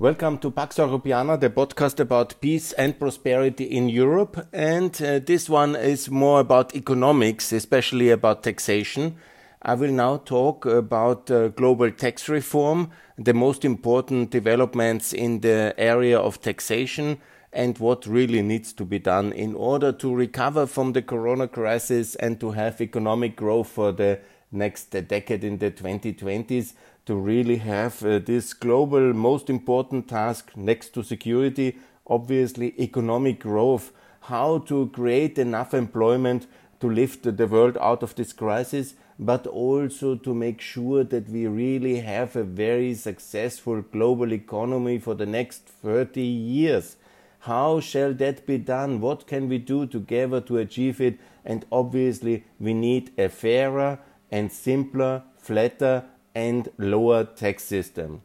Welcome to Pax Europiana, the podcast about peace and prosperity in Europe. And uh, this one is more about economics, especially about taxation. I will now talk about uh, global tax reform, the most important developments in the area of taxation, and what really needs to be done in order to recover from the corona crisis and to have economic growth for the next decade in the 2020s to really have uh, this global most important task next to security, obviously economic growth, how to create enough employment to lift the world out of this crisis, but also to make sure that we really have a very successful global economy for the next 30 years. How shall that be done? What can we do together to achieve it? And obviously, we need a fairer and simpler, flatter, and lower tax system.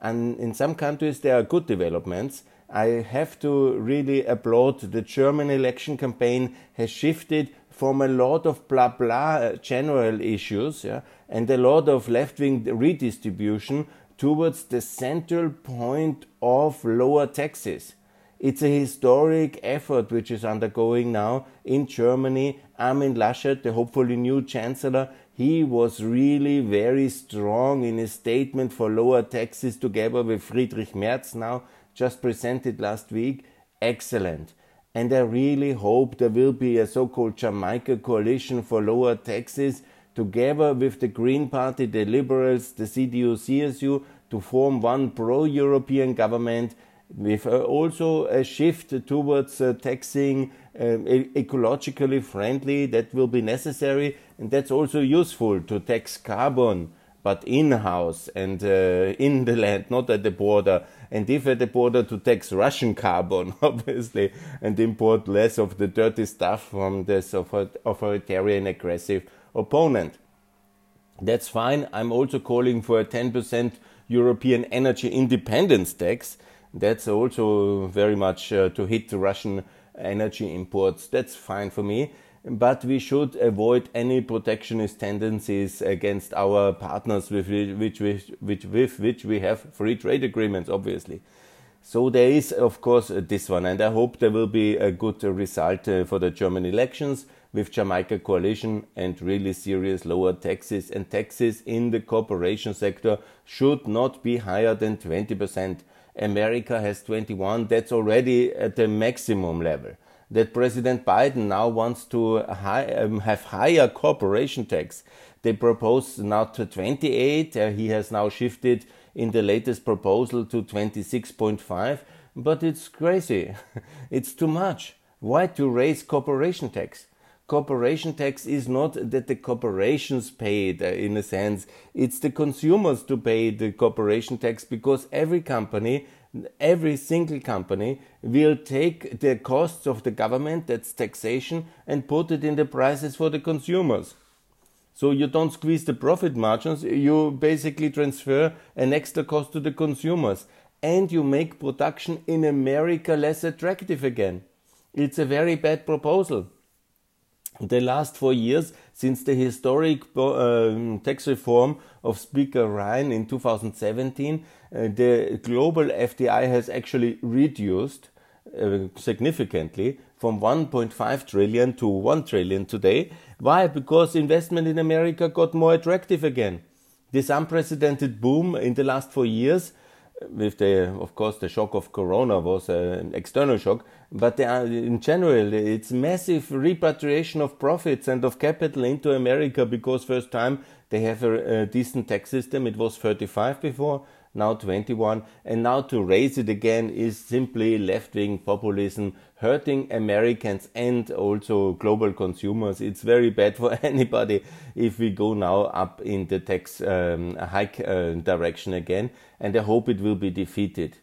And in some countries, there are good developments. I have to really applaud the German election campaign has shifted from a lot of blah blah uh, general issues yeah, and a lot of left wing redistribution towards the central point of lower taxes. It's a historic effort which is undergoing now in Germany. Armin Laschet, the hopefully new chancellor, he was really very strong in his statement for lower taxes together with Friedrich Merz now just presented last week. Excellent. And I really hope there will be a so-called Jamaica coalition for lower taxes together with the Green Party, the Liberals, the CDU, CSU to form one pro-European government with uh, also a shift towards uh, taxing um, ecologically friendly that will be necessary and that's also useful to tax carbon but in-house and uh, in the land not at the border and if at the border to tax russian carbon obviously and import less of the dirty stuff from this authoritarian aggressive opponent that's fine i'm also calling for a 10% european energy independence tax that's also very much uh, to hit the Russian energy imports. That's fine for me. But we should avoid any protectionist tendencies against our partners with which, which, which, with which we have free trade agreements, obviously. So there is, of course, this one, and I hope there will be a good result uh, for the German elections with Jamaica coalition and really serious lower taxes. And taxes in the corporation sector should not be higher than 20 percent. America has 21. That's already at the maximum level. That President Biden now wants to um, have higher corporation tax. They propose now to 28. Uh, he has now shifted in the latest proposal to 26.5. But it's crazy. it's too much. Why to raise corporation tax? corporation tax is not that the corporations pay it uh, in a sense, it's the consumers to pay the corporation tax because every company, every single company will take the costs of the government, that's taxation, and put it in the prices for the consumers. So you don't squeeze the profit margins, you basically transfer an extra cost to the consumers and you make production in America less attractive again. It's a very bad proposal the last four years since the historic uh, tax reform of Speaker Ryan in 2017, uh, Uh, the global FDI has actually reduced uh, significantly from 1.5 trillion to 1 trillion today. Why? Because investment in America got more attractive again. This unprecedented boom in the last four years uh, with the, of course, the shock of Corona was uh, an external shock, but in general, it's massive repatriation of profits and of capital into America because first time they have a, a decent tax system. It was 35 before, now 21, and now to raise it again is simply left-wing populism hurting Americans and also global consumers. It's very bad for anybody if we go now up in the tax um, hike uh, direction again, and I hope it will be defeated.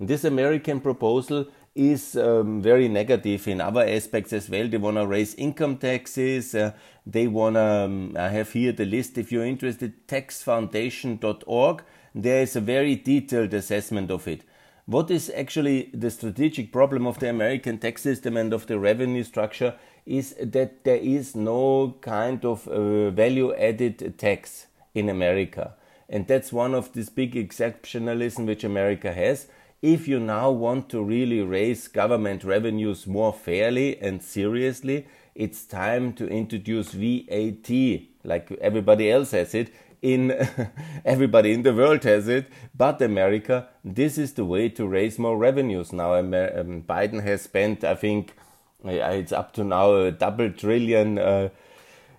This American proposal is um, very negative in other aspects as well. They want to raise income taxes. Uh, they want to, um, I have here the list if you're interested, taxfoundation.org. There is a very detailed assessment of it. What is actually the strategic problem of the American tax system and of the revenue structure is that there is no kind of uh, value added tax in America. And that's one of this big exceptionalism which America has. If you now want to really raise government revenues more fairly and seriously, it's time to introduce VAT, like everybody else has it. In everybody in the world has it, but America, this is the way to raise more revenues. Now, um, Biden has spent, I think, it's up to now a double trillion uh,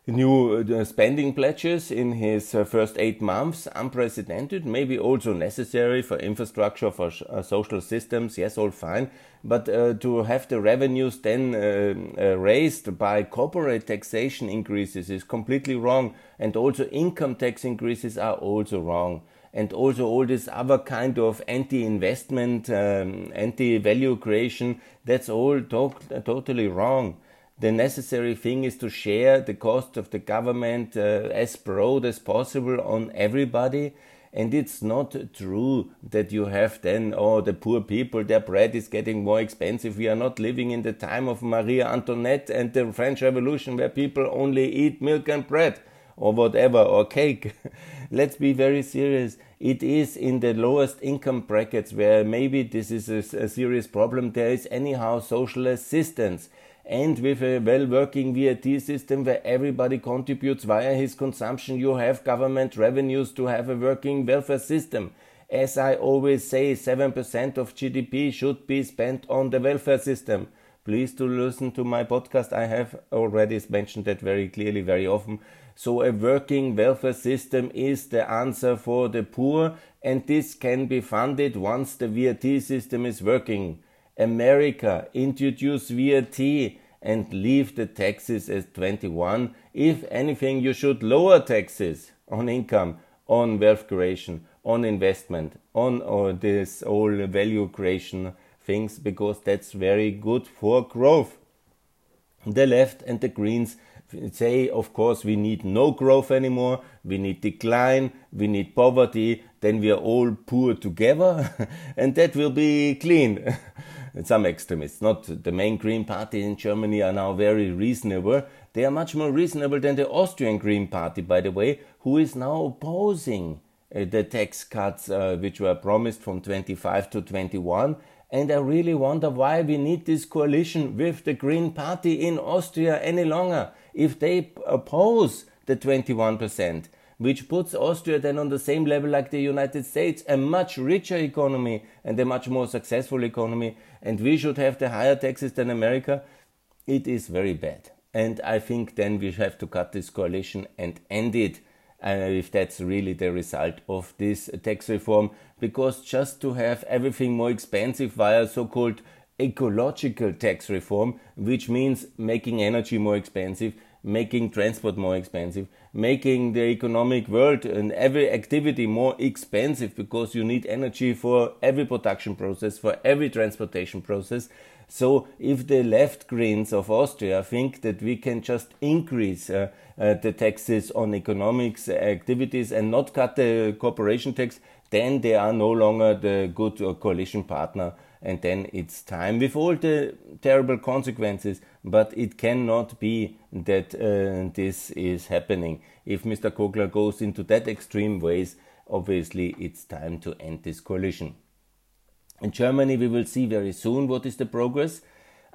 new uh, spending pledges in his uh, first eight months, unprecedented, maybe also necessary for infrastructure, for uh, social systems, yes, all fine. But uh, to have the revenues then uh, raised by corporate taxation increases is completely wrong. And also income tax increases are also wrong. And also all this other kind of anti-investment, um, anti-value creation, that's all to totally wrong the necessary thing is to share the cost of the government uh, as broad as possible on everybody. And it's not true that you have then, oh, the poor people, their bread is getting more expensive. We are not living in the time of Maria Antoinette and the French Revolution where people only eat milk and bread or whatever or cake. Let's be very serious. It is in the lowest income brackets where maybe this is a, a serious problem. There is anyhow social assistance and with a well working VAT system where everybody contributes via his consumption, you have government revenues to have a working welfare system. As I always say, 7% of GDP should be spent on the welfare system. Please to listen to my podcast. I have already mentioned that very clearly, very often. So a working welfare system is the answer for the poor and this can be funded once the VAT system is working. America introduce VAT and leave the taxes at 21. If anything, you should lower taxes on income, on wealth creation, on investment, on all this all value creation things because that's very good for growth. The left and the Greens say, of course, we need no growth anymore, we need decline, we need poverty, then we are all poor together, and that will be clean. Some extremists, not the main Green Party in Germany, are now very reasonable. They are much more reasonable than the Austrian Green Party, by the way, who is now opposing uh, the tax cuts uh, which were promised from 25 to 21 and I really wonder why we need this coalition with the Green Party in Austria any longer if they oppose the 21%, which puts Austria then on the same level like the United States, a much richer economy and a much more successful economy, and we should have the higher taxes than America, it is very bad. And I think then we have to cut this coalition and end it. Uh, if that's really the result of this tax reform, because just to have everything more expensive via so called ecological tax reform, which means making energy more expensive, making transport more expensive, making the economic world and every activity more expensive because you need energy for every production process, for every transportation process. So, if the left Greens of Austria think that we can just increase uh, the taxes on economics activities and not cut the corporation tax, then they are no longer the good uh, coalition partner and then it's time with all the terrible consequences. But it cannot be that uh, this is happening. If Mr. Kogler goes into that extreme ways, obviously it's time to end this coalition. In Germany, we will see very soon what is the progress.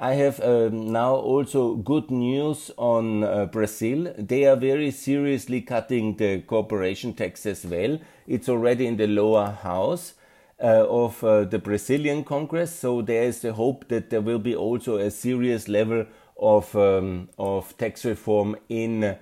I have um, now also good news on uh, Brazil. They are very seriously cutting the corporation tax as well. It's already in the lower house uh, of uh, the Brazilian Congress. So there is the hope that there will be also a serious level of um, of tax reform in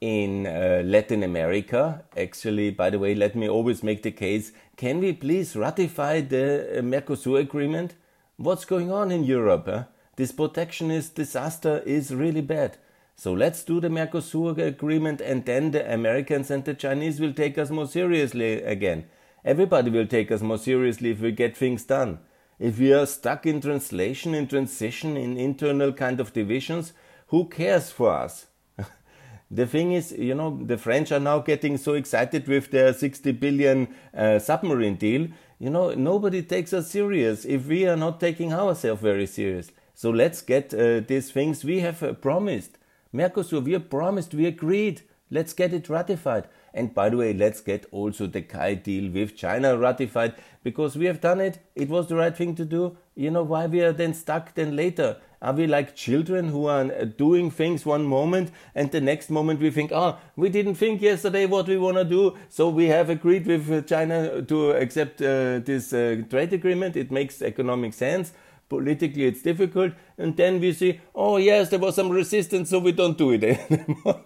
in uh, Latin America. Actually, by the way, let me always make the case: Can we please ratify the uh, Mercosur agreement? What's going on in Europe? Huh? This protectionist disaster is really bad. So let's do the Mercosur agreement, and then the Americans and the Chinese will take us more seriously again. Everybody will take us more seriously if we get things done. If we are stuck in translation, in transition, in internal kind of divisions, who cares for us? the thing is, you know, the French are now getting so excited with their 60 billion uh, submarine deal. You know, nobody takes us serious if we are not taking ourselves very serious. So let's get uh, these things we have uh, promised. Mercosur, we have promised, we agreed. Let's get it ratified. And by the way, let's get also the CAI deal with China ratified because we have done it. It was the right thing to do. You know why we are then stuck then later? Are we like children who are doing things one moment and the next moment we think, oh, we didn't think yesterday what we want to do, so we have agreed with China to accept uh, this uh, trade agreement. It makes economic sense politically it's difficult and then we see oh yes there was some resistance so we don't do it anymore.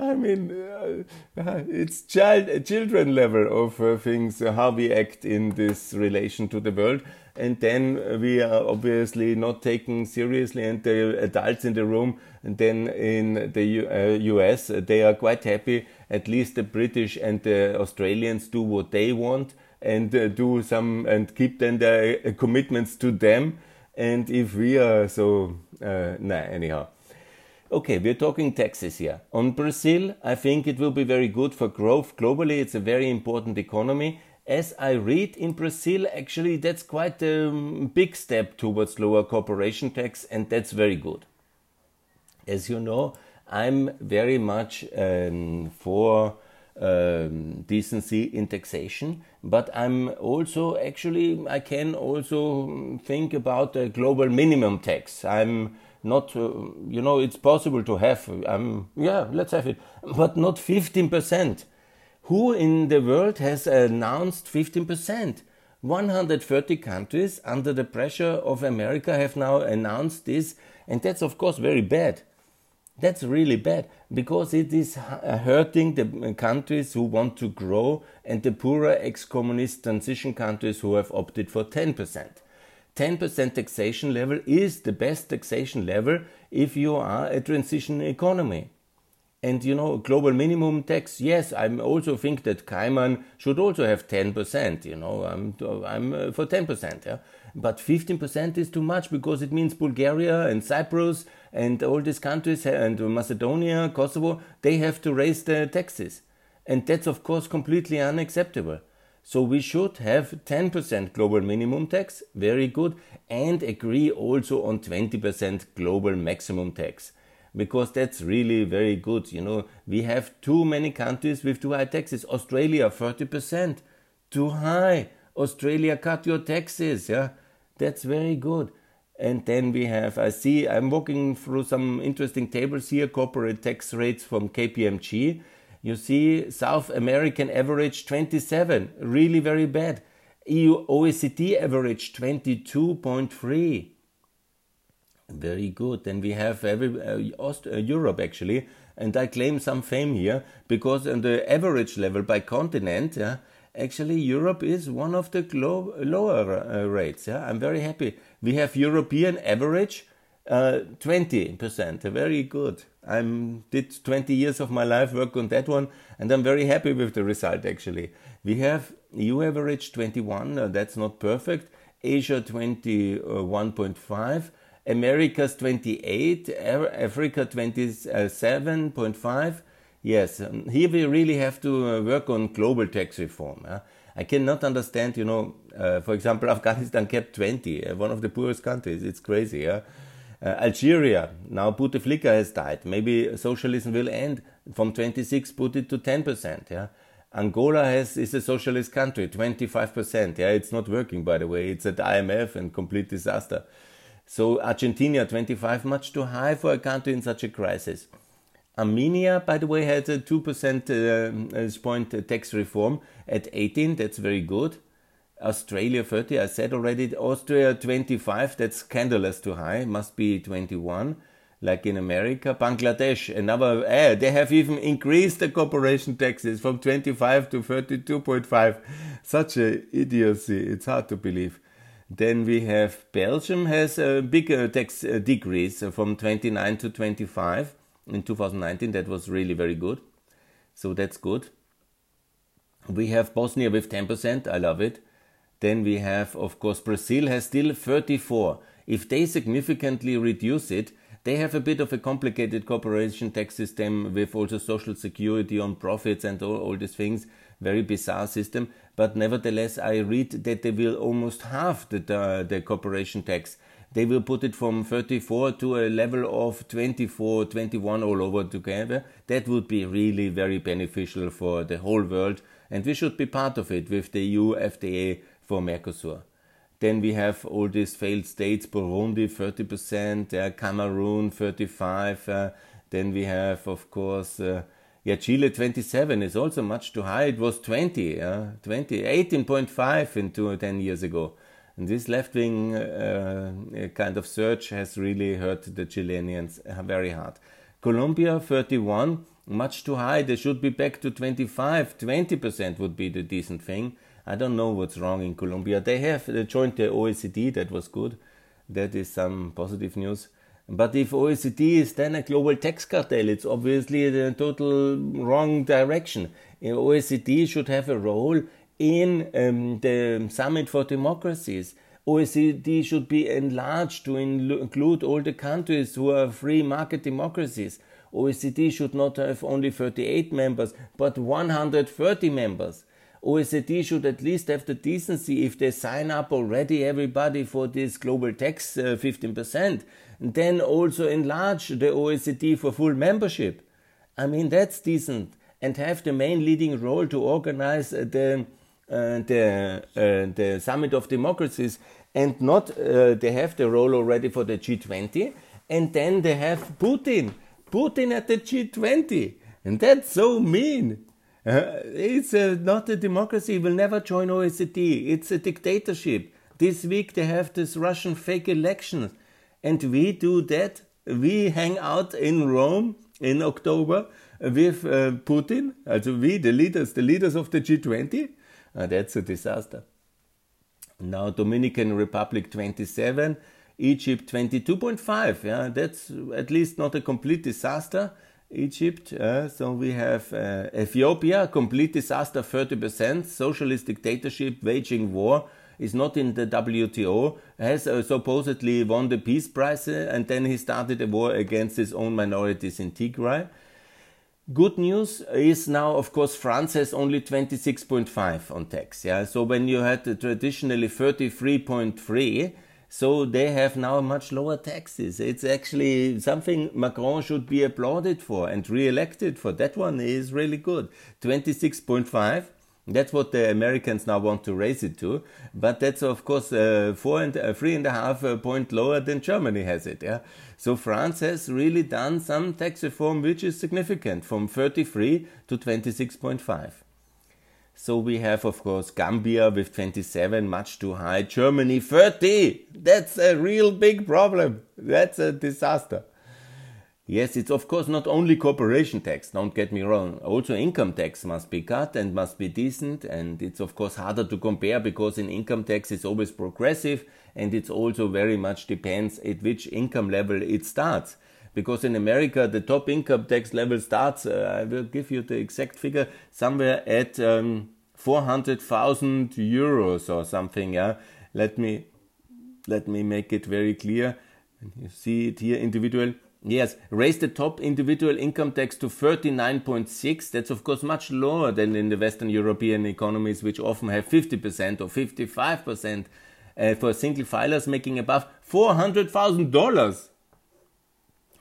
I mean uh, it's child children level of uh, things uh, how we act in this relation to the world. And then we are obviously not taken seriously and the adults in the room and then in the U us uh, they are quite happy. At least the british and the australians do what they want and uh, do some and keep then their uh, commitments to them. And if we are so, uh, nah, anyhow. Okay, we're talking taxes here. On Brazil, I think it will be very good for growth globally. It's a very important economy. As I read in Brazil, actually, that's quite a big step towards lower corporation tax, and that's very good. As you know, I'm very much um, for um, decency in taxation. But I'm also actually I can also think about a global minimum tax. I'm not uh, you know it's possible to have. I'm yeah let's have it, but not 15 percent. Who in the world has announced 15 percent? 130 countries under the pressure of America have now announced this, and that's of course very bad. That's really bad because it is uh, hurting the countries who want to grow and the poorer ex communist transition countries who have opted for 10%. 10% taxation level is the best taxation level if you are a transition economy. And you know, global minimum tax, yes, I also think that Cayman should also have 10%, you know, I'm, I'm uh, for 10%, yeah. But 15% is too much because it means Bulgaria and Cyprus and all these countries and Macedonia, Kosovo, they have to raise their taxes. And that's of course completely unacceptable. So we should have 10% global minimum tax, very good, and agree also on 20% global maximum tax. Because that's really very good. You know, we have too many countries with too high taxes. Australia, 30%. Too high. Australia, cut your taxes. Yeah, that's very good. And then we have, I see, I'm walking through some interesting tables here, corporate tax rates from KPMG. You see, South American average 27, really very bad. EU OECD average 22.3. Very good. Then we have every, uh, Aust- uh, Europe actually, and I claim some fame here because on the average level by continent, yeah, actually Europe is one of the lower uh, rates. Yeah, I'm very happy. We have European average uh, 20%, very good. I did 20 years of my life work on that one, and I'm very happy with the result. Actually, we have EU average 21. Uh, that's not perfect. Asia 21.5. Americas 28. Africa 27.5 Yes, um, here we really have to uh, work on global tax reform. I cannot understand, you know, uh, for example, Afghanistan kept 20, uh, one of the poorest countries. It's crazy. Yeah? Uh, Algeria, now Bouteflika has died. Maybe socialism will end from 26, put it to 10%. Yeah? Angola has is a socialist country, 25%. Yeah, it's not working, by the way. It's at IMF and complete disaster. So Argentina, 25, much too high for a country in such a crisis. Armenia, by the way, had a 2% uh, point tax reform at 18. That's very good. Australia 30, I said already. Austria 25, that's scandalous too high. Must be 21, like in America. Bangladesh, another, eh, they have even increased the corporation taxes from 25 to 32.5. Such a idiocy. It's hard to believe. Then we have Belgium has a bigger tax uh, decrease from 29 to 25 in 2019. That was really very good. So that's good. We have Bosnia with 10%. I love it. Then we have, of course, Brazil has still 34. If they significantly reduce it, they have a bit of a complicated corporation tax system with also social security on profits and all, all these things. Very bizarre system. But nevertheless, I read that they will almost halve the, the, the corporation tax they will put it from 34 to a level of 24, 21 all over together. That would be really very beneficial for the whole world, and we should be part of it with the EU for Mercosur. Then we have all these failed states: Burundi 30%, uh, Cameroon 35. Uh, then we have, of course, uh, yeah, Chile 27 is also much too high. It was 20, uh, 20, 18.5 into 10 years ago. And this left wing uh, uh, kind of surge has really hurt the Chileans very hard. Colombia 31, much too high. They should be back to 25, 20% would be the decent thing. I don't know what's wrong in Colombia. They have joined the OECD, that was good. That is some positive news. But if OECD is then a global tax cartel, it's obviously the total wrong direction. OECD should have a role in um, the Summit for Democracies. OECD should be enlarged to include all the countries who are free market democracies. OECD should not have only 38 members, but 130 members. OECD should at least have the decency if they sign up already everybody for this global tax uh, 15%, then also enlarge the OECD for full membership. I mean, that's decent. And have the main leading role to organize uh, the, the, uh, the Summit of Democracies and not uh, they have the role already for the G20 and then they have Putin. Putin at the G20. And that's so mean. Uh, it's uh, not a democracy. He will never join OECD. It's a dictatorship. This week they have this Russian fake election, and we do that. We hang out in Rome in October with uh, Putin. Also we, the leaders, the leaders of the G20. Uh, that's a disaster. Now Dominican Republic 27, Egypt 22.5. Yeah, that's at least not a complete disaster. Egypt. Uh, so we have uh, Ethiopia, complete disaster, 30%, socialist dictatorship, waging war, is not in the WTO, has uh, supposedly won the peace prize, uh, and then he started a war against his own minorities in Tigray. Good news is now, of course, France has only 26.5 on tax. Yeah, so when you had traditionally 33.3, so they have now much lower taxes. It's actually something Macron should be applauded for and re-elected for. That one is really good. 26.5. That's what the Americans now want to raise it to, but that's of course uh, four and uh, three and a half uh, point lower than Germany has it. Yeah, so France has really done some tax reform which is significant from 33 to 26.5. So we have, of course, Gambia with 27, much too high. Germany 30. That's a real big problem. That's a disaster. Yes, it's of course not only corporation tax, don't get me wrong. Also income tax must be cut and must be decent. And it's of course harder to compare because in income tax it's always progressive and it also very much depends at which income level it starts. Because in America, the top income tax level starts, uh, I will give you the exact figure, somewhere at um, 400,000 euros or something. Yeah, let me let me make it very clear. You see it here, individual. Yes, raise the top individual income tax to 39.6. That's of course much lower than in the Western European economies, which often have 50% or 55% uh, for single filers making above $400,000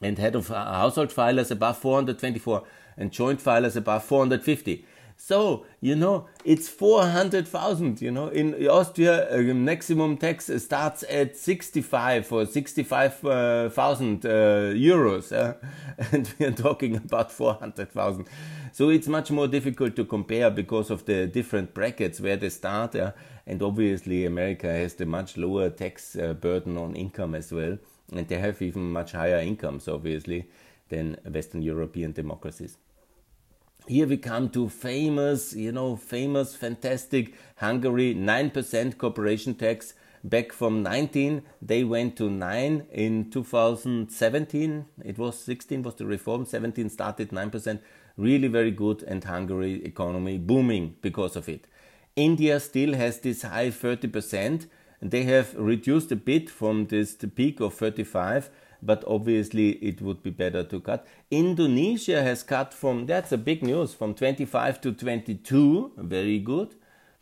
and head of household filers above 424 and joint filers above 450. So, you know, it's 400,000, you know, in Austria, uh, maximum tax starts at 65 or 65,000 uh, uh, euros. Uh, and we are talking about 400,000. So it's much more difficult to compare because of the different brackets where they start. and obviously, America has the much lower tax uh, burden on income as well and they have even much higher incomes, obviously, than Western European democracies. Here we come to famous, you know, famous, fantastic Hungary, 9% corporation tax back from 19 they went to 9 in 2017 it was 16 was the reform. 17 started 9% really very good and hungary economy booming because of it. India still has this high 30% and they have reduced a bit from this peak of 35, but obviously it would be better to cut. Indonesia has cut from that's a big news from 25 to 22, very good,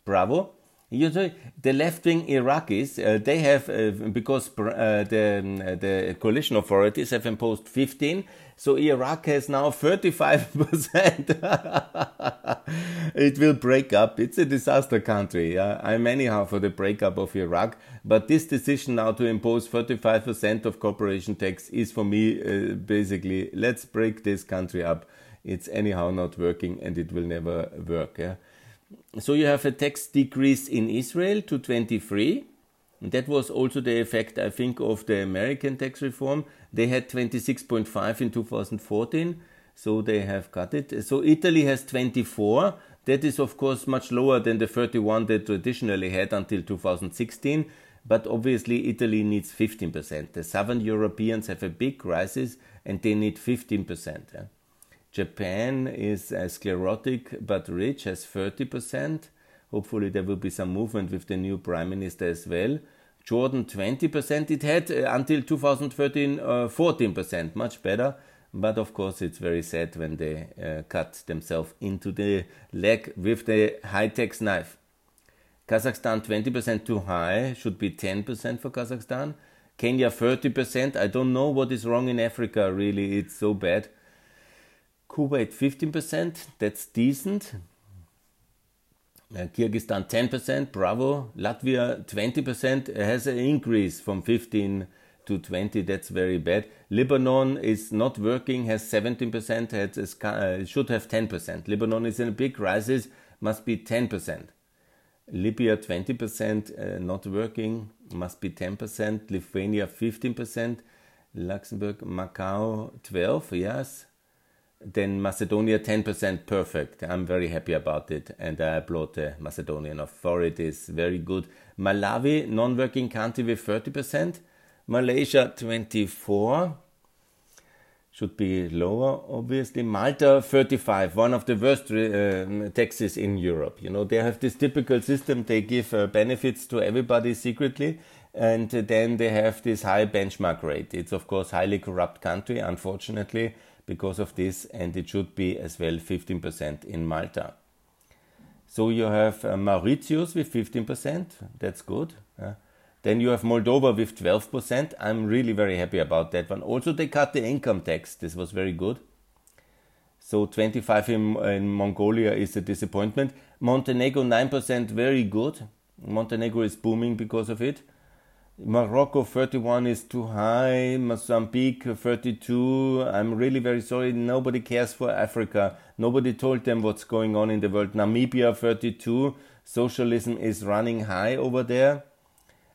bravo. You the left-wing Iraqis, uh, they have, uh, because uh, the, the coalition authorities have imposed 15, so Iraq has now 35%. it will break up. It's a disaster country. I'm anyhow for the breakup of Iraq, but this decision now to impose 35% of corporation tax is for me uh, basically, let's break this country up. It's anyhow not working and it will never work. Yeah? so you have a tax decrease in Israel to 23. And that was also the effect, I think, of the American tax reform. They had 26.5 in 2014, so they have cut it. So Italy has 24. That is, of course, much lower than the 31 they traditionally had until 2016. But obviously, Italy needs 15%. The southern Europeans have a big crisis and they need 15%. Japan is uh, sclerotic but rich, has 30%. Hopefully, there will be some movement with the new prime minister as well. Jordan, 20%. It had uh, until 2013 uh, 14%, much better. But of course, it's very sad when they uh, cut themselves into the leg with the high tax knife. Kazakhstan, 20% too high, should be 10% for Kazakhstan. Kenya, 30%. I don't know what is wrong in Africa, really. It's so bad. Kuwait 15%, that's decent. Uh, Kyrgyzstan 10%, bravo. Latvia 20% has an increase from 15 to 20, that's very bad. Lebanon is not working, has 17%, has, uh, should have 10%. Lebanon is in a big crisis, must be 10%. Libya 20%, uh, not working, must be 10%. Lithuania 15%. Luxembourg, Macau 12, yes then Macedonia 10% perfect. I'm very happy about it and I applaud the Macedonian authorities. Very good. Malawi, non working country with 30%. Malaysia 24 should be lower, obviously. Malta 35, one of the worst uh, taxes in Europe. You know, they have this typical system, they give uh, benefits to everybody secretly, and then they have this high benchmark rate. It's, of course, highly corrupt country, unfortunately because of this, and it should be as well 15% in Malta. So you have uh, Mauritius with 15%, that's good. Uh, then you have Moldova with 12%. I'm really very happy about that one. Also, they cut the income tax, this was very good. So 25 in, in Mongolia is a disappointment. Montenegro 9%, very good. Montenegro is booming because of it. Morocco 31 is too high. Mozambique 32. I'm really very sorry. Nobody cares for Africa. Nobody told them what's going on in the world. Namibia 32. Socialism is running high over there.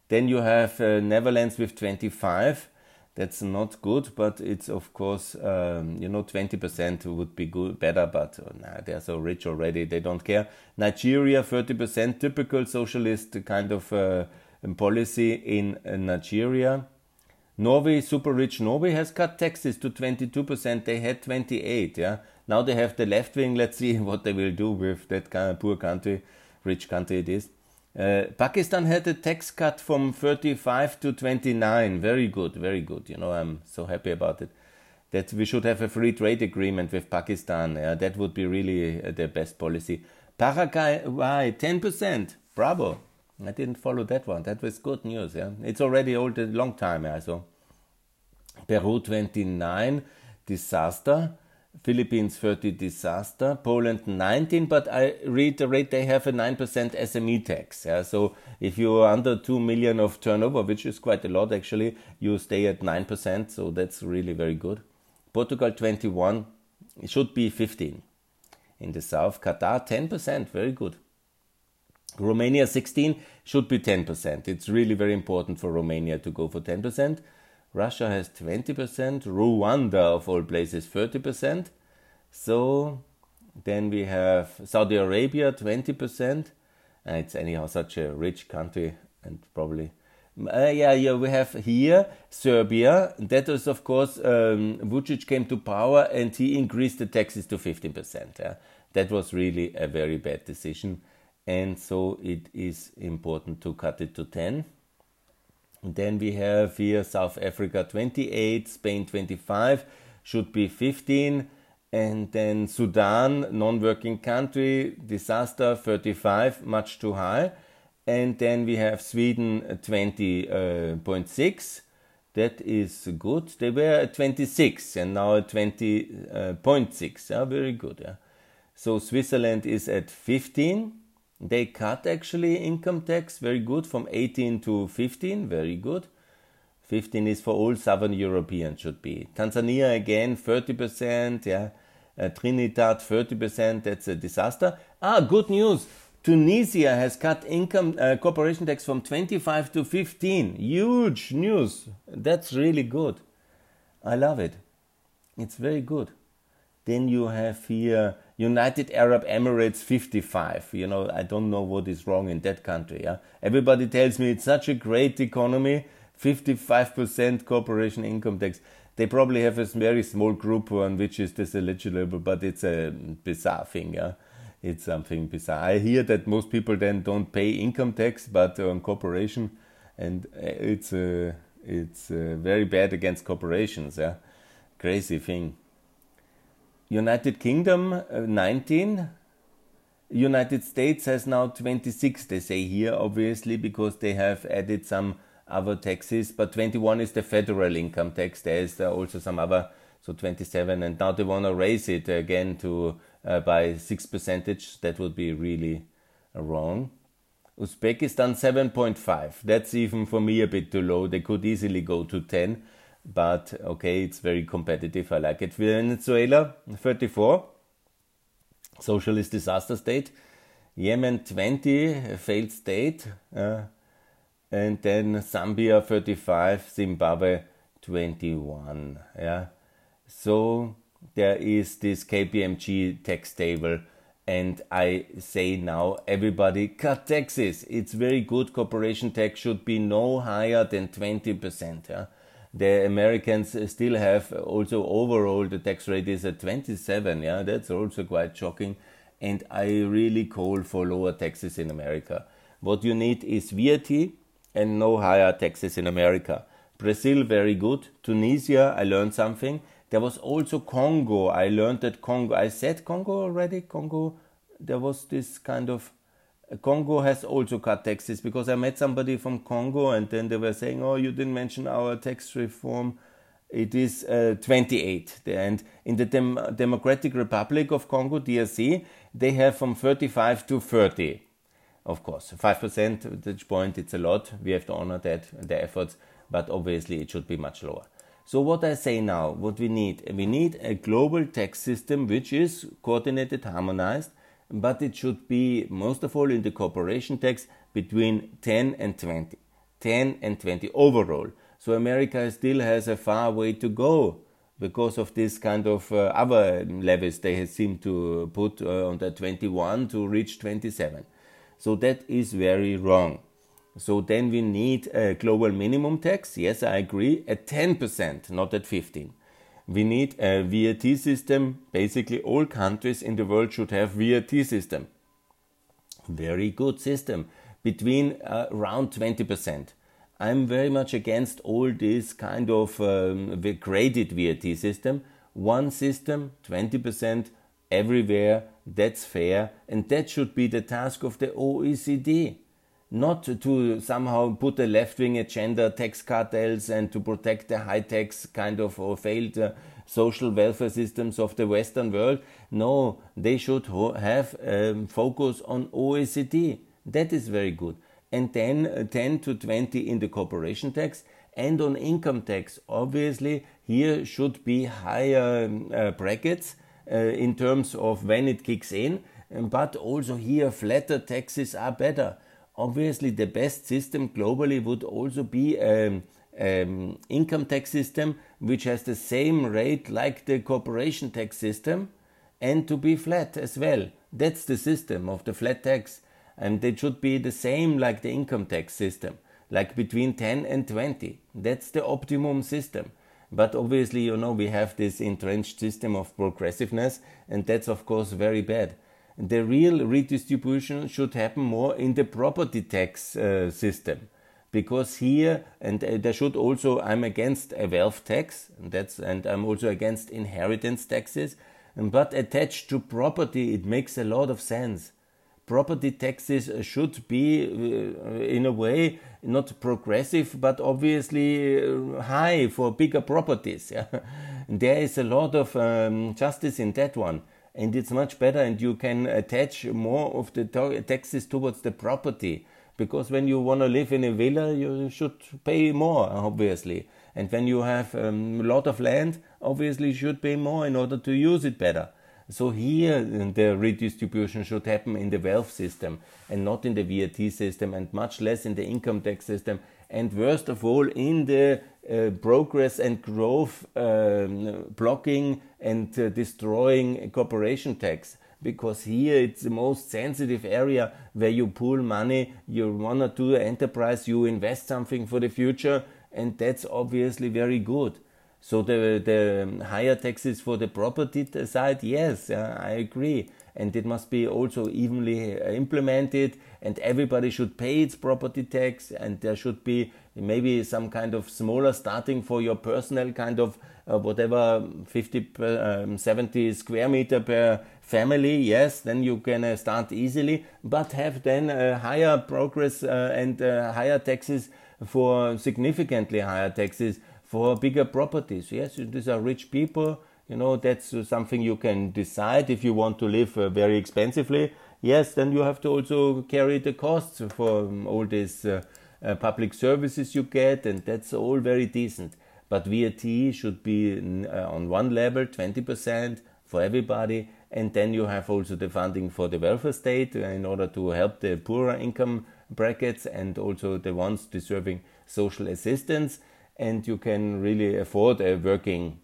Then you have uh, Netherlands with 25. That's not good, but it's of course, um, you know, 20% would be good, better, but uh, nah, they're so rich already, they don't care. Nigeria 30%, typical socialist kind of. Uh, policy in Nigeria. Norway, super rich Norway has cut taxes to 22%. They had 28, yeah. Now they have the left wing. Let's see what they will do with that kind of poor country, rich country it is. Uh, Pakistan had a tax cut from 35 to 29. Very good, very good. You know, I'm so happy about it. That we should have a free trade agreement with Pakistan. Yeah, that would be really uh, the best policy. Paraguay, why 10%? Bravo. I didn't follow that one. That was good news. Yeah, it's already old a long time. Yeah, so Peru 29 disaster. Philippines 30 disaster, Poland 19, but I reiterate they have a 9% SME tax. Yeah? So if you are under 2 million of turnover, which is quite a lot actually, you stay at 9%, so that's really very good. Portugal 21, it should be 15. In the south, Qatar 10%, very good. Romania 16 should be 10%. It's really very important for Romania to go for 10%. Russia has 20%. Rwanda, of all places, 30%. So then we have Saudi Arabia, 20%. And it's anyhow such a rich country and probably. Uh, yeah, yeah, we have here Serbia. That is, of course, um, Vucic came to power and he increased the taxes to 15%. Yeah? That was really a very bad decision and so it is important to cut it to 10. And then we have here South Africa 28, Spain 25, should be 15, and then Sudan, non working country, disaster 35, much too high. And then we have Sweden 20.6. Uh, that is good. They were at 26 and now at 20.6. Uh, yeah, very good. Yeah. So Switzerland is at 15. They cut actually income tax, very good, from 18 to 15, very good. 15 is for all Southern Europeans, should be. Tanzania again, 30%, yeah. Uh, Trinidad, 30%, that's a disaster. Ah, good news. Tunisia has cut income uh, corporation tax from 25 to 15. Huge news. That's really good. I love it. It's very good. Then you have here United Arab Emirates 55. You know, I don't know what is wrong in that country. Yeah? Everybody tells me it's such a great economy, 55% corporation income tax. They probably have a very small group on which is this eligible, but it's a bizarre thing. Yeah? It's something bizarre. I hear that most people then don't pay income tax, but on corporation, and it's uh, it's uh, very bad against corporations. Yeah, crazy thing. United Kingdom uh, 19. United States has now 26, they say here, obviously, because they have added some other taxes. But 21 is the federal income tax. There is uh, also some other, so 27. And now they want to raise it again to uh, by 6 percentage. That would be really wrong. Uzbekistan 7.5. That's even for me a bit too low. They could easily go to 10 but okay, it's very competitive. I like it. Venezuela, 34, socialist disaster state. Yemen, 20, failed state. Uh, and then Zambia, 35, Zimbabwe, 21. Yeah. So there is this KPMG tax table. And I say now, everybody cut taxes. It's very good. Corporation tax should be no higher than 20%. Yeah? The Americans still have also overall the tax rate is at 27. Yeah, that's also quite shocking. And I really call for lower taxes in America. What you need is VAT and no higher taxes in America. Brazil, very good. Tunisia, I learned something. There was also Congo. I learned that Congo, I said Congo already. Congo, there was this kind of Congo has also cut taxes because I met somebody from Congo and then they were saying, "Oh, you didn't mention our tax reform." It is uh, 28, and in the Dem- Democratic Republic of Congo (DRC), they have from 35 to 30. Of course, 5% percentage point. It's a lot. We have to honor that the efforts, but obviously it should be much lower. So what I say now, what we need, we need a global tax system which is coordinated, harmonized, but it should be most of all in the corporation tax between 10 and 20. 10 and 20 overall. So America still has a far way to go because of this kind of uh, other levels they seem to put uh, on the 21 to reach 27. So that is very wrong. So then we need a global minimum tax. Yes, I agree, at 10%, not at 15. We need a VAT system. Basically, all countries in the world should have VAT system. Very good system, between uh, around 20%. I'm very much against all this kind of um, graded VAT system. One system, 20% everywhere, that's fair, and that should be the task of the OECD not to somehow put a left wing agenda, tax cartels, and to protect the high tax kind of or failed uh, social welfare systems of the Western world. No, they should have um, focus on OECD. That is very good. And then uh, 10 to 20 in the corporation tax and on income tax. Obviously, here should be higher um, uh, brackets uh, in terms of when it kicks in, but also here flatter taxes are better obviously the best system globally would also be an um, income tax system which has the same rate like the corporation tax system and to be flat as well. That's the system of the flat tax. And it should be the same like the income tax system, like between 10 and 20. That's the optimum system. But obviously, you know, we have this entrenched system of progressiveness, and that's of course very bad the real redistribution should happen more in the property tax uh, system because here and uh, there should also i'm against a wealth tax and that's and i'm also against inheritance taxes but attached to property it makes a lot of sense property taxes should be, uh, in a way, not progressive, but obviously uh, high for bigger properties. There is a lot of um, justice in that one. And it's much better, and you can attach more of the taxes towards the property. Because when you want to live in a villa, you should pay more, obviously. And when you have um, a lot of land, obviously you should pay more in order to use it better. So here the redistribution should happen in the wealth system and not in the VAT system and much less in the income tax system and worst of all in the uh, progress and growth um, blocking and uh, destroying corporation tax. Because here it's the most sensitive area where you pool money you want to do an enterprise you invest something for the future and that's obviously very good. So the the higher taxes for the property side, yes, uh, I agree, and it must be also evenly uh, implemented, and everybody should pay its property tax, and there should be maybe some kind of smaller starting for your personal kind of uh, whatever 50 per, um, 70 square meter per family yes then you can uh, start easily but have then uh, higher progress uh, and uh, higher taxes for significantly higher taxes for bigger properties. Yes, these are rich people. You know, that's something you can decide if you want to live very expensively. Yes, then you have to also carry the costs for um, all these uh, public services you get, and that's all very decent. But VAT should be uh, on one level, 20% for everybody, and then you have also the funding for the welfare state in order to help the poorer income brackets and also the ones deserving social assistance and you can really afford a working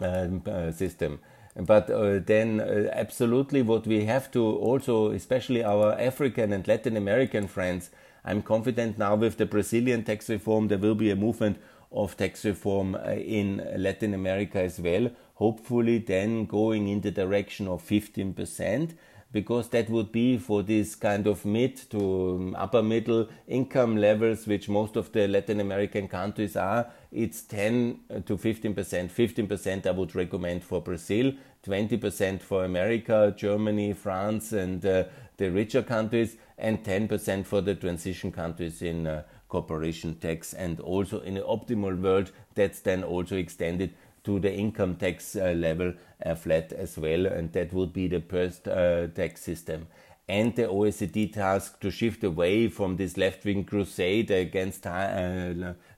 um, uh, system. But uh, then, uh, absolutely, what we have to also, especially our African and Latin American friends, I'm confident now with the Brazilian tax reform, there will be a movement of tax reform uh, in Latin America as well. Hopefully, then going in the direction of 15% because that would be for this kind of mid to um, upper middle income levels, which most of the Latin American countries are. It's 10 to 15 percent. 15 percent I would recommend for Brazil, 20 percent for America, Germany, France, and uh, the richer countries, and 10 percent for the transition countries in uh, corporation tax. And also in an optimal world, that's then also extended to the income tax uh, level uh, flat as well, and that would be the first uh, tax system. And the OECD task to shift away from this left wing crusade against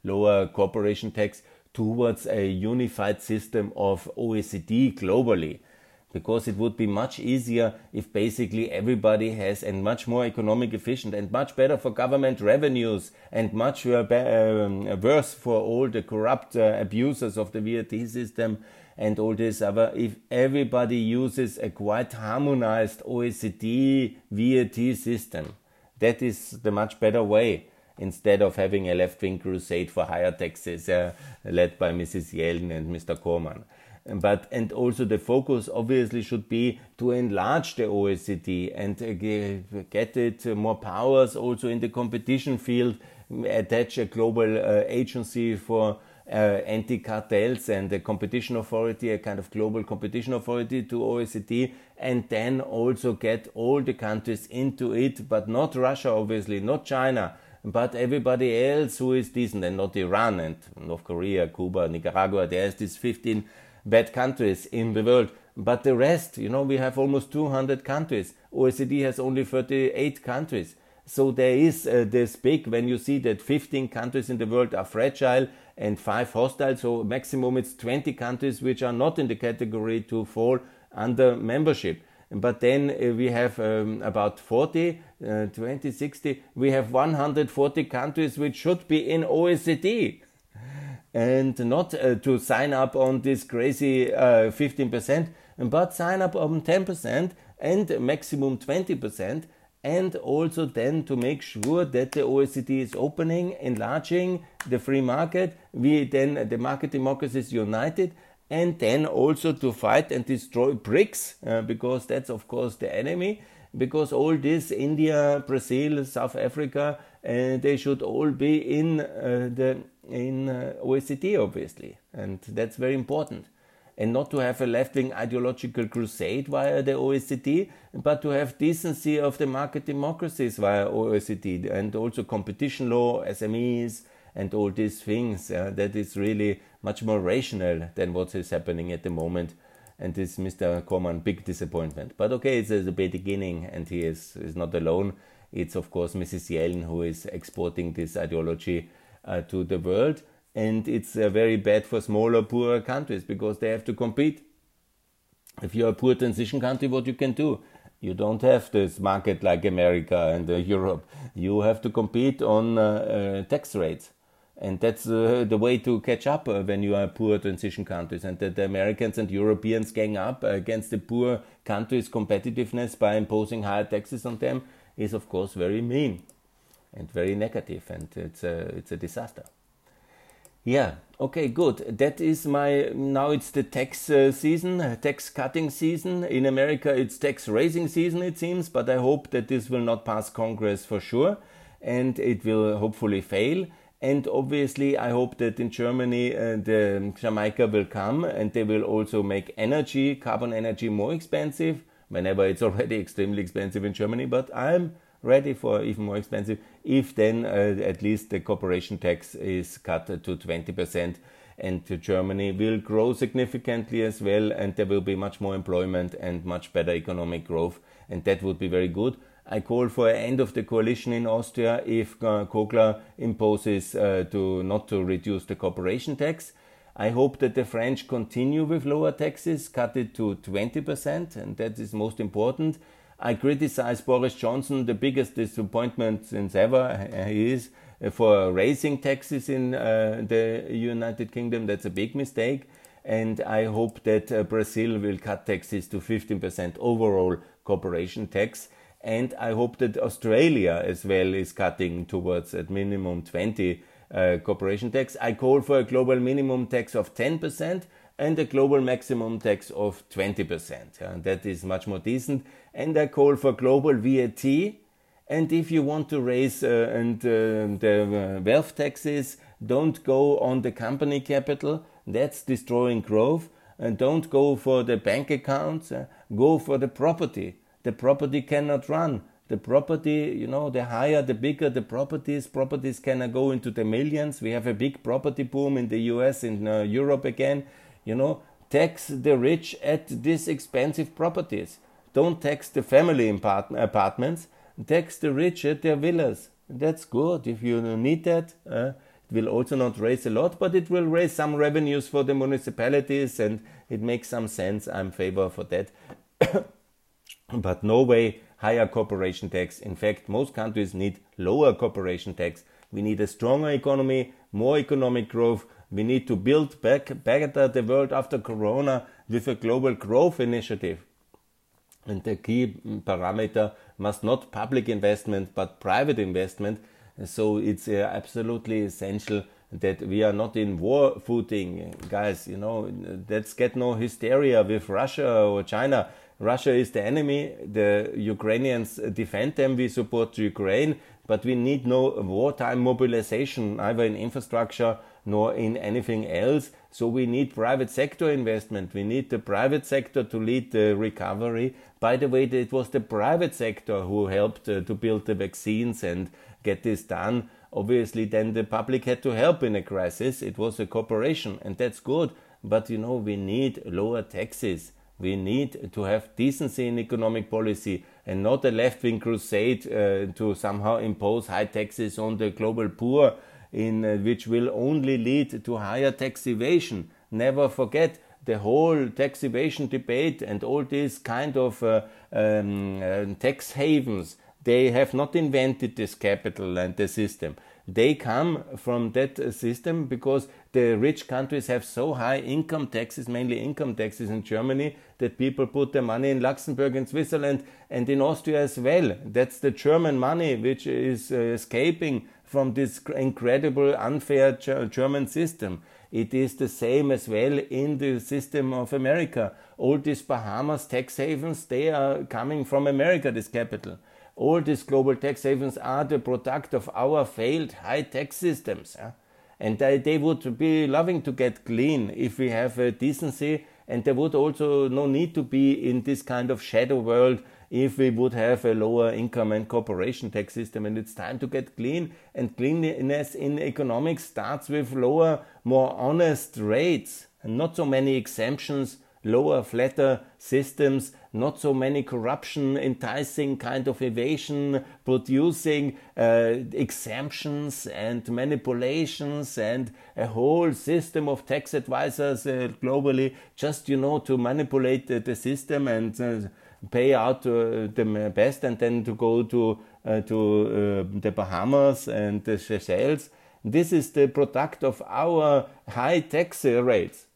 lower corporation tax towards a unified system of OECD globally because it would be much easier if basically everybody has and much more economic efficient and much better for government revenues and much uh, um, worse for all the corrupt uh, abusers of the VAT system and all this other if everybody uses a quite harmonized OECD VAT system that is the much better way instead of having a left-wing crusade for higher taxes uh, led by Mrs. Yellen and Mr. Cormann but and also the focus obviously should be to enlarge the OECD and uh, get it more powers also in the competition field, attach a global uh, agency for uh, anti-cartels and a competition authority, a kind of global competition authority to OECD, and then also get all the countries into it, but not Russia, obviously, not China, but everybody else who is decent, and not Iran and North Korea, Cuba, Nicaragua. There's this 15 bad countries in the world. But the rest, you know, we have almost 200 countries. OECD has only 38 countries. So there is uh, this big, when you see that 15 countries in the world are fragile and 5 hostile, so maximum it's 20 countries which are not in the category to fall under membership. But then uh, we have um, about 40, uh, 20, 60, we have 140 countries which should be in OECD and not uh, to sign up on this crazy uh, 15%, but sign up on 10% and maximum 20%, and also then to make sure that the OECD is opening, enlarging the free market. We then the market democracy is united, and then also to fight and destroy BRICS uh, because that's of course the enemy. Because all this India, Brazil, South Africa, uh, they should all be in uh, the in uh, obviously, and that's very important. and not to have a left-wing ideological crusade via the OECD, but to have decency of the market democracies via OECD and also competition law, SMEs, and all these things. Uh, that is really much more rational than what is happening at the moment. And this Mr. Cormann, big disappointment. But okay, it's a beginning, and he is, is not alone. It's of course Mrs. Yellen who is exporting this ideology to the world and it's uh, very bad for smaller, poorer countries because they have to compete. If you're a poor transition country, what you can do? You don't have this market like America and uh, Europe. You have to compete on uh, uh tax rates. And that's uh, the way to catch up uh, when you are poor transition countries. And that the Americans and Europeans gang up against the poor countries' competitiveness by imposing higher taxes on them is, of course, very mean and very negative, and it's a, it's a disaster. Yeah. Okay. Good. That is my. Now it's the tax uh, season, tax cutting season. In America, it's tax raising season. It seems, but I hope that this will not pass Congress for sure, and it will hopefully fail. And obviously, I hope that in Germany, uh, the Jamaica will come, and they will also make energy, carbon energy, more expensive. Whenever it's already extremely expensive in Germany, but I'm ready for even more expensive if then uh, at least the corporation tax is cut to 20% and Germany will grow significantly as well and there will be much more employment and much better economic growth and that would be very good. I call for an end of the coalition in Austria if uh, Kogler imposes uh, to not to reduce the corporation tax. I hope that the French continue with lower taxes, cut it to 20%, and that is most important. I criticize Boris Johnson, the biggest disappointment since ever he is, uh, for raising taxes in uh, the United Kingdom. That's a big mistake. And I hope that uh, Brazil will cut taxes to 15% overall corporation tax. And I hope that Australia as well is cutting towards at minimum 20 uh, corporation tax. I call for a global minimum tax of 10% and a global maximum tax of 20%. Yeah, that is much more decent. And I call for global VAT. And if you want to raise uh, and uh, the uh, wealth taxes, don't go on the company capital. That's destroying growth. And don't go for the bank accounts. Uh, go for the property. The property cannot run. The property, you know, the higher, the bigger the properties. Properties cannot go into the millions. We have a big property boom in the US, in uh, Europe again you know, tax the rich at these expensive properties. Don't tax the family apartments. Tax the rich at their villas. That's good. If you need that, uh, it will also not raise a lot, but it will raise some revenues for the municipalities, and it makes some sense. I'm favor for that. but no way higher corporation tax. In fact, most countries need lower corporation tax. We need a stronger economy, more economic growth, we need to build back better the world after Corona with a global growth initiative. And the key parameter must not public investment but private investment. So it's uh, absolutely essential that we are not in war footing, guys. You know, let's get no hysteria with Russia or China. Russia is the enemy. The Ukrainians defend them. We support Ukraine, but we need no wartime mobilization either in infrastructure nor in anything else. So we need private sector investment. We need the private sector to lead the recovery. By the way, it was the private sector who helped uh, to build the vaccines and get this done. Obviously, then the public had to help in a crisis. It was a corporation, and that's good. But you know, we need lower taxes. We need to have decency in economic policy and not a left wing crusade uh, to somehow impose high taxes on the global poor in uh, which will only lead to higher tax evasion. Never forget the whole tax evasion debate and all these kind of uh, um, uh, tax havens. They have not invented this capital and the system. They come from that system because the rich countries have so high income taxes, mainly income taxes in Germany, that people put their money in Luxembourg and Switzerland and in Austria as well. That's the German money which is uh, escaping from this incredible unfair German system. It is the same as well in the system of America. All these Bahamas tax havens, they are coming from America, this capital. All these global tax havens are the product of our failed high tax systems. And they, would be loving to get clean if we have a decency And there would also no need to be in this kind of shadow world if we would have a lower income and corporation tax system. And it's time to get clean. And cleanliness in economics starts with lower, more honest rates and not so many exemptions, lower, flatter systems, not so many corruption, enticing kind of evasion, producing uh, exemptions and manipulations and a whole system of tax advisors uh, globally just, you know, to manipulate the, system and uh, pay out uh, the best and then to go to uh, to uh, the Bahamas and the Seychelles. This is the product of our high tax rates.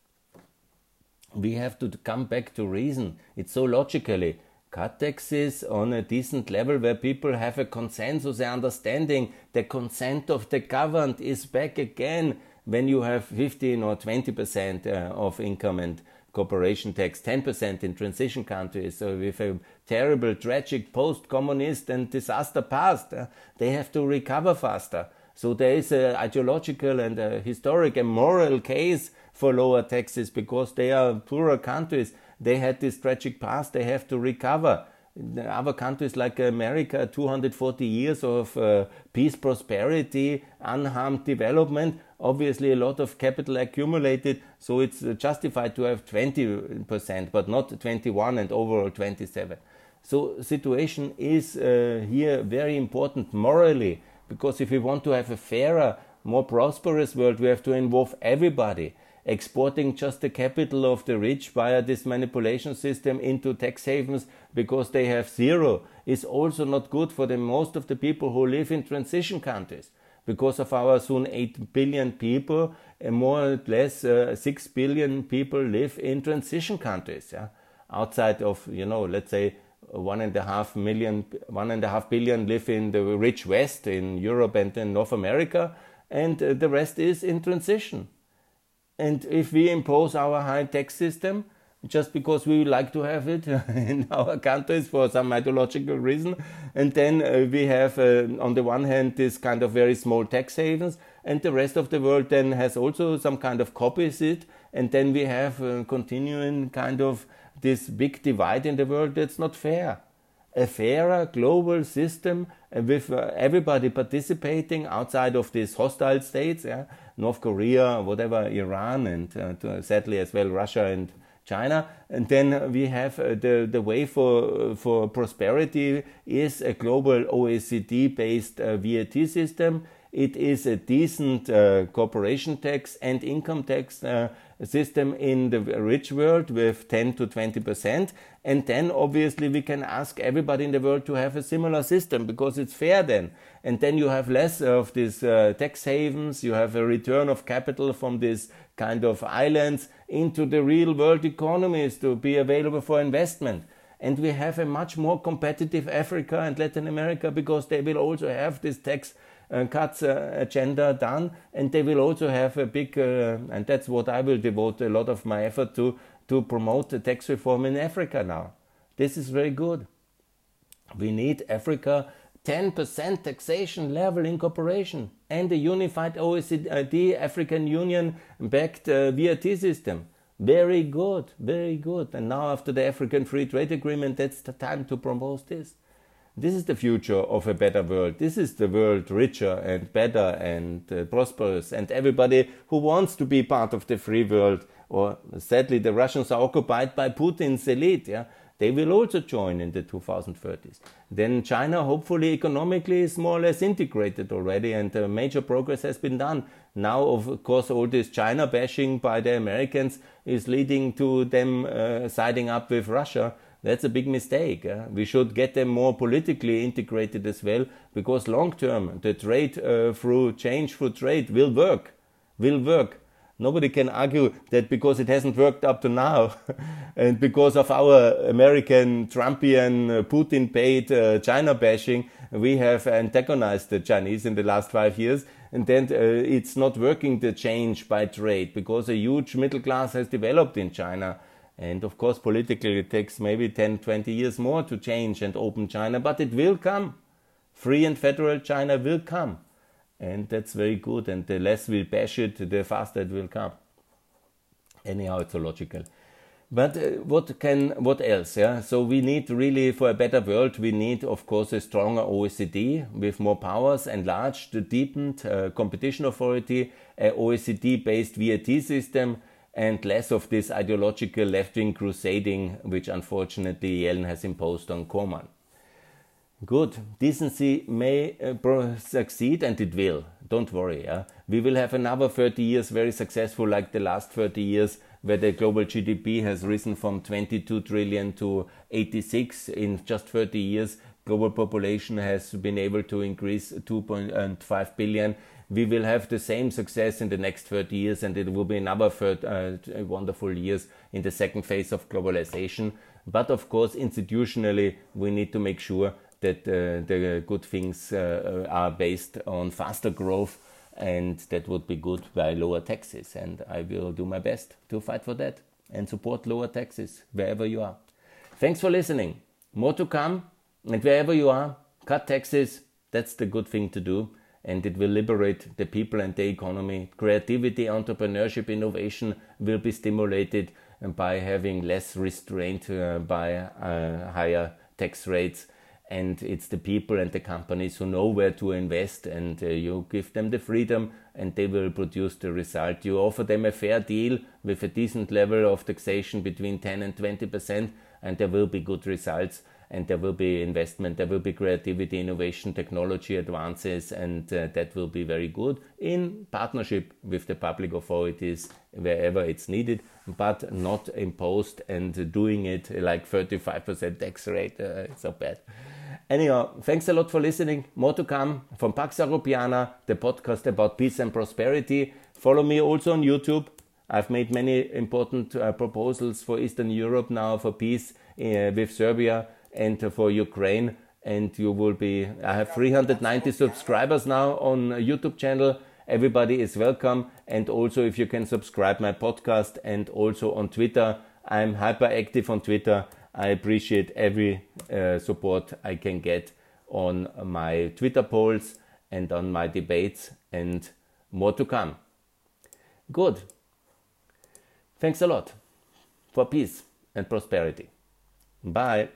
We have to come back to reason. It's so logically cut taxes on a decent level where people have a consensus, a understanding. The consent of the governed is back again when you have 15 or 20 percent of income and corporation tax 10% in transition countries. So with a terrible, tragic post-communist and disaster past, uh, they have to recover faster. So there is an ideological and a historic and moral case for lower taxes because they are poorer countries. They had this tragic past. They have to recover. other countries like America, 240 years of uh, peace, prosperity, unharmed development, obviously a lot of capital accumulated, so it's justified to have 20%, but not 21 and overall 27. So situation is uh, here very important morally, because if we want to have a fairer, more prosperous world, we have to involve everybody. Exporting just the capital of the rich via this manipulation system into tax havens because they have zero is also not good for the most of the people who live in transition countries because of our soon 8 billion people, more or less uh, 6 billion people live in transition countries. Yeah? Outside of, you know, let's say one and a half million, one and a half billion live in the rich West, in Europe and in North America, and uh, the rest is in transition. And if we impose our high tax system, just because we like to have it in our countries for some ideological reason. And then uh, we have, uh, on the one hand, this kind of very small tax havens, and the rest of the world then has also some kind of copies it. And then we have uh, continuing kind of this big divide in the world that's not fair. A fairer global system with uh, everybody participating outside of these hostile states, yeah? North Korea, whatever, Iran, and uh, sadly as well Russia and China. And then we have uh, the, the way for, for prosperity is a global OECD based uh, VAT system. It is a decent uh, corporation tax and income tax uh, system in the rich world with 10 to 20 percent. And then obviously we can ask everybody in the world to have a similar system because it's fair then. And then you have less of these uh, tax havens, you have a return of capital from these kind of islands into the real world economies to be available for investment. And we have a much more competitive Africa and Latin America because they will also have this tax uh, cuts uh, agenda done, and they will also have a big, uh, and that's what I will devote a lot of my effort to, to promote the tax reform in Africa now. This is very good. We need Africa 10% taxation level incorporation and a unified OECD African Union backed uh, VAT system. Very good, very good. And now, after the African Free Trade Agreement, that's the time to propose this. This is the future of a better world. This is the world richer and better and uh, prosperous. And everybody who wants to be part of the free world, or sadly, the Russians are occupied by Putin's elite. Yeah? They will also join in the 2030s. Then China, hopefully, economically is more or less integrated already, and uh, major progress has been done. Now, of course, all this China bashing by the Americans is leading to them uh, siding up with Russia. That's a big mistake. Uh. We should get them more politically integrated as well, because long term, the trade uh, through change through trade will work. Will work. Nobody can argue that because it hasn't worked up to now, and because of our American Trumpian uh, Putin paid uh, China bashing, we have antagonized the Chinese in the last five years. And then uh, it's not working the change by trade because a huge middle class has developed in China. And of course, politically, it takes maybe 10, 20 years more to change and open China, but it will come. Free and federal China will come and that's very good. And the less we bash it, the faster it will come. Anyhow, it's a logical. But uh, what can what else? Yeah. So we need really for a better world. We need, of course, a stronger OECD with more powers, enlarged, deepened uh, competition authority, a OECD-based VAT system, and less of this ideological left-wing crusading, which unfortunately Yellen has imposed on Cormann. Good. Decency may uh, succeed, and it will. Don't worry. Yeah? We will have another 30 years very successful, like the last 30 years, where the global GDP has risen from 22 trillion to 86 in just 30 years. Global population has been able to increase 2.5 billion. We will have the same success in the next 30 years, and it will be another 30, uh, wonderful years in the second phase of globalization. But of course, institutionally, we need to make sure that uh, the good things uh, are based on faster growth and that would be good by lower taxes. And i will do my best to fight for that and support lower taxes wherever you are. Thanks for listening. More to come. And wherever you are cut taxes. That's the good thing to do. And it will liberate the people and the economy. Creativity entrepreneurship innovation will be stimulated by having less restraint uh, by uh, higher tax rates and it's the people and the companies who know where to invest and uh, you give them the freedom and they will produce the result. You offer them a fair deal with a decent level of taxation between 10 and 20 percent and there will be good results and there will be investment there will be creativity innovation technology advances and uh, that will be very good in partnership with the public authorities wherever it's needed but not imposed and doing it like 35% tax rate uh, it's so bad Anyhow, thanks a lot for listening. More to come from Pax Europiana, the podcast about peace and prosperity. Follow me also on YouTube. I've made many important uh, proposals for Eastern Europe now for peace uh, with Serbia and uh, for Ukraine. And you will be, I have 390 subscribers now on YouTube channel. Everybody is welcome. And also, if you can subscribe my podcast and also on Twitter, I'm hyperactive on Twitter. I appreciate every uh, support I can get on my Twitter polls and on my debates, and more to come. Good. Thanks a lot for peace and prosperity. Bye.